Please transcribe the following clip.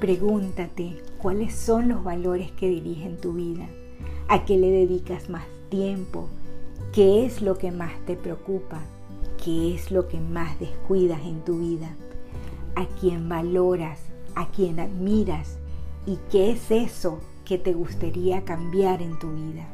Pregúntate cuáles son los valores que dirigen tu vida, a qué le dedicas más tiempo, qué es lo que más te preocupa, qué es lo que más descuidas en tu vida, a quién valoras, a quién admiras y qué es eso que te gustaría cambiar en tu vida.